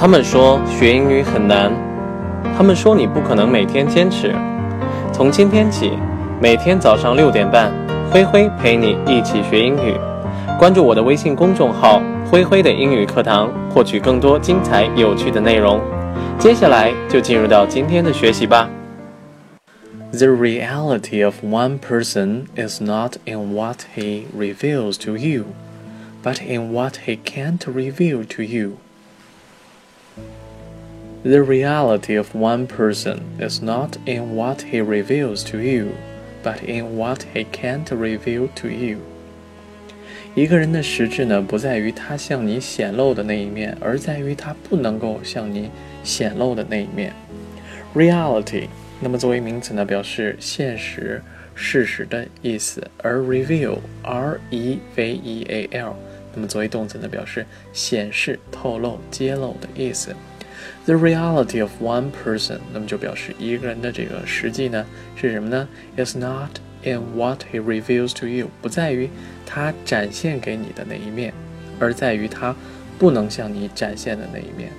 他们说学英语很难，他们说你不可能每天坚持。从今天起，每天早上六点半，灰灰陪你一起学英语。关注我的微信公众号“灰灰的英语课堂”，获取更多精彩有趣的内容。接下来就进入到今天的学习吧。The reality of one person is not in what he reveals to you, but in what he can't reveal to you. The reality of one person is not in what he reveals to you, but in what he can't reveal to you. 一个人的实质呢，不在于他向你显露的那一面，而在于他不能够向你显露的那一面。Reality，那么作为名词呢，表示现实、事实的意思；而 reveal，r e v e a l， 那么作为动词呢，表示显示、透露、揭露的意思。The reality of one person，那么就表示一个人的这个实际呢是什么呢？Is not in what he reveals to you，不在于他展现给你的那一面，而在于他不能向你展现的那一面。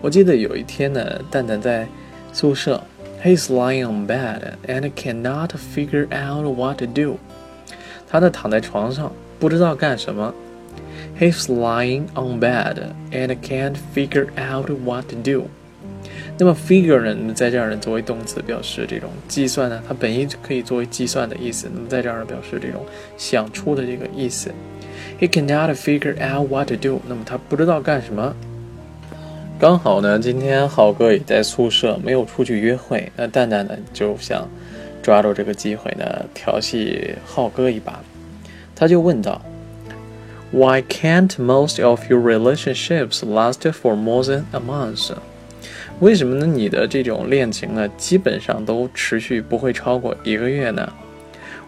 我记得有一天呢，蛋蛋在宿舍，He's lying on bed and cannot figure out what to do。他呢躺在床上，不知道干什么。He's lying on bed and can't figure out what to do。那么 figure 呢，在这儿呢作为动词表示这种计算呢，它本意可以作为计算的意思。那么在这儿呢表示这种想出的这个意思。He cannot figure out what to do。那么他不知道干什么。刚好呢，今天浩哥也在宿舍，没有出去约会。那蛋蛋呢就想抓住这个机会呢调戏浩哥一把，他就问道。Why can't most of your relationships last for more than a month？为什么呢？你的这种恋情呢，基本上都持续不会超过一个月呢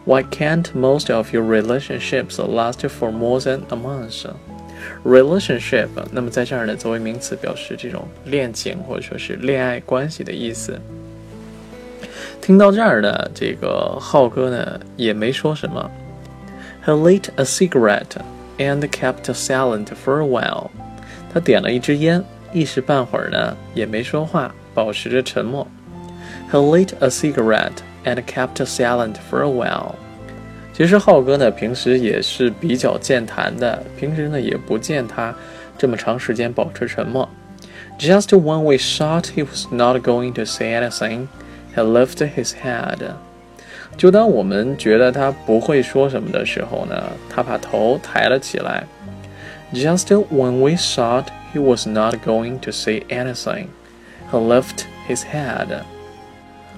？Why can't most of your relationships last for more than a month？Relationship，那么在这儿呢，作为名词表示这种恋情或者说是恋爱关系的意思。听到这儿呢，这个浩哥呢也没说什么。He lit a cigarette。and kept silent for a while。他点了一支烟，一时半会儿呢也没说话，保持着沉默。He lit a cigarette and kept silent for a while。其实浩哥呢平时也是比较健谈的，平时呢也不见他这么长时间保持沉默。Just when we thought he was not going to say anything, he lifted his head. 就当我们觉得他不会说什么的时候呢，他把头抬了起来。Just when we thought he was not going to say anything, he lifted his head.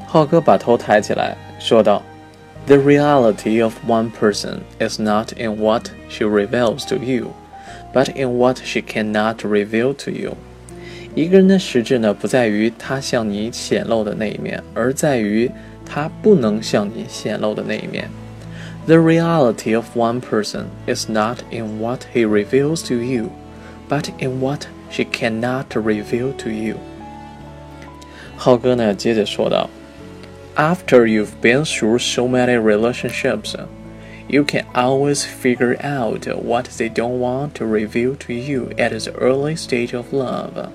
浩哥把头抬起来，说道：“The reality of one person is not in what she reveals to you, but in what she cannot reveal to you.” 一个人的实质呢，不在于他向你显露的那一面，而在于。 他不能向你显露的那一面。The reality of one person is not in what he reveals to you, but in what she cannot reveal to you. 浩哥呢，接着说道：“After you've been through so many relationships, you can always figure out what they don't want to reveal to you at the early stage of love。”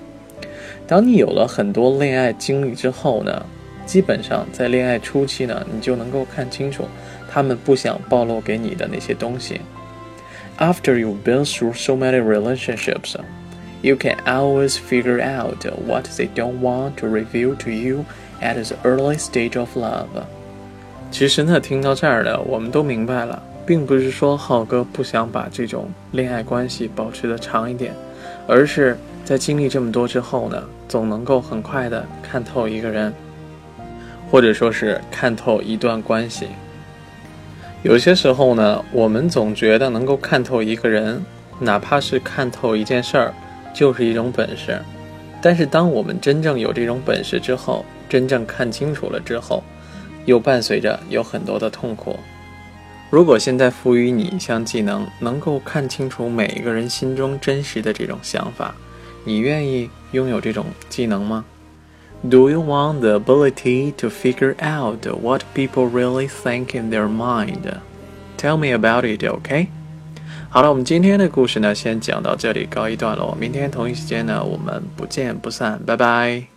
当你有了很多恋爱经历之后呢？ 基本上在恋爱初期呢，你就能够看清楚他们不想暴露给你的那些东西。After you've been through so many relationships, you can always figure out what they don't want to reveal to you at the early stage of love. 其实呢，听到这儿呢，我们都明白了，并不是说浩哥不想把这种恋爱关系保持的长一点，而是在经历这么多之后呢，总能够很快的看透一个人。或者说是看透一段关系。有些时候呢，我们总觉得能够看透一个人，哪怕是看透一件事儿，就是一种本事。但是，当我们真正有这种本事之后，真正看清楚了之后，又伴随着有很多的痛苦。如果现在赋予你一项技能，能够看清楚每一个人心中真实的这种想法，你愿意拥有这种技能吗 ？Do you want the ability to figure out what people really think in their mind? Tell me about it, okay? 好了，我们今天的故事呢，先讲到这里，告一段落。明天同一时间呢，我们不见不散，拜拜。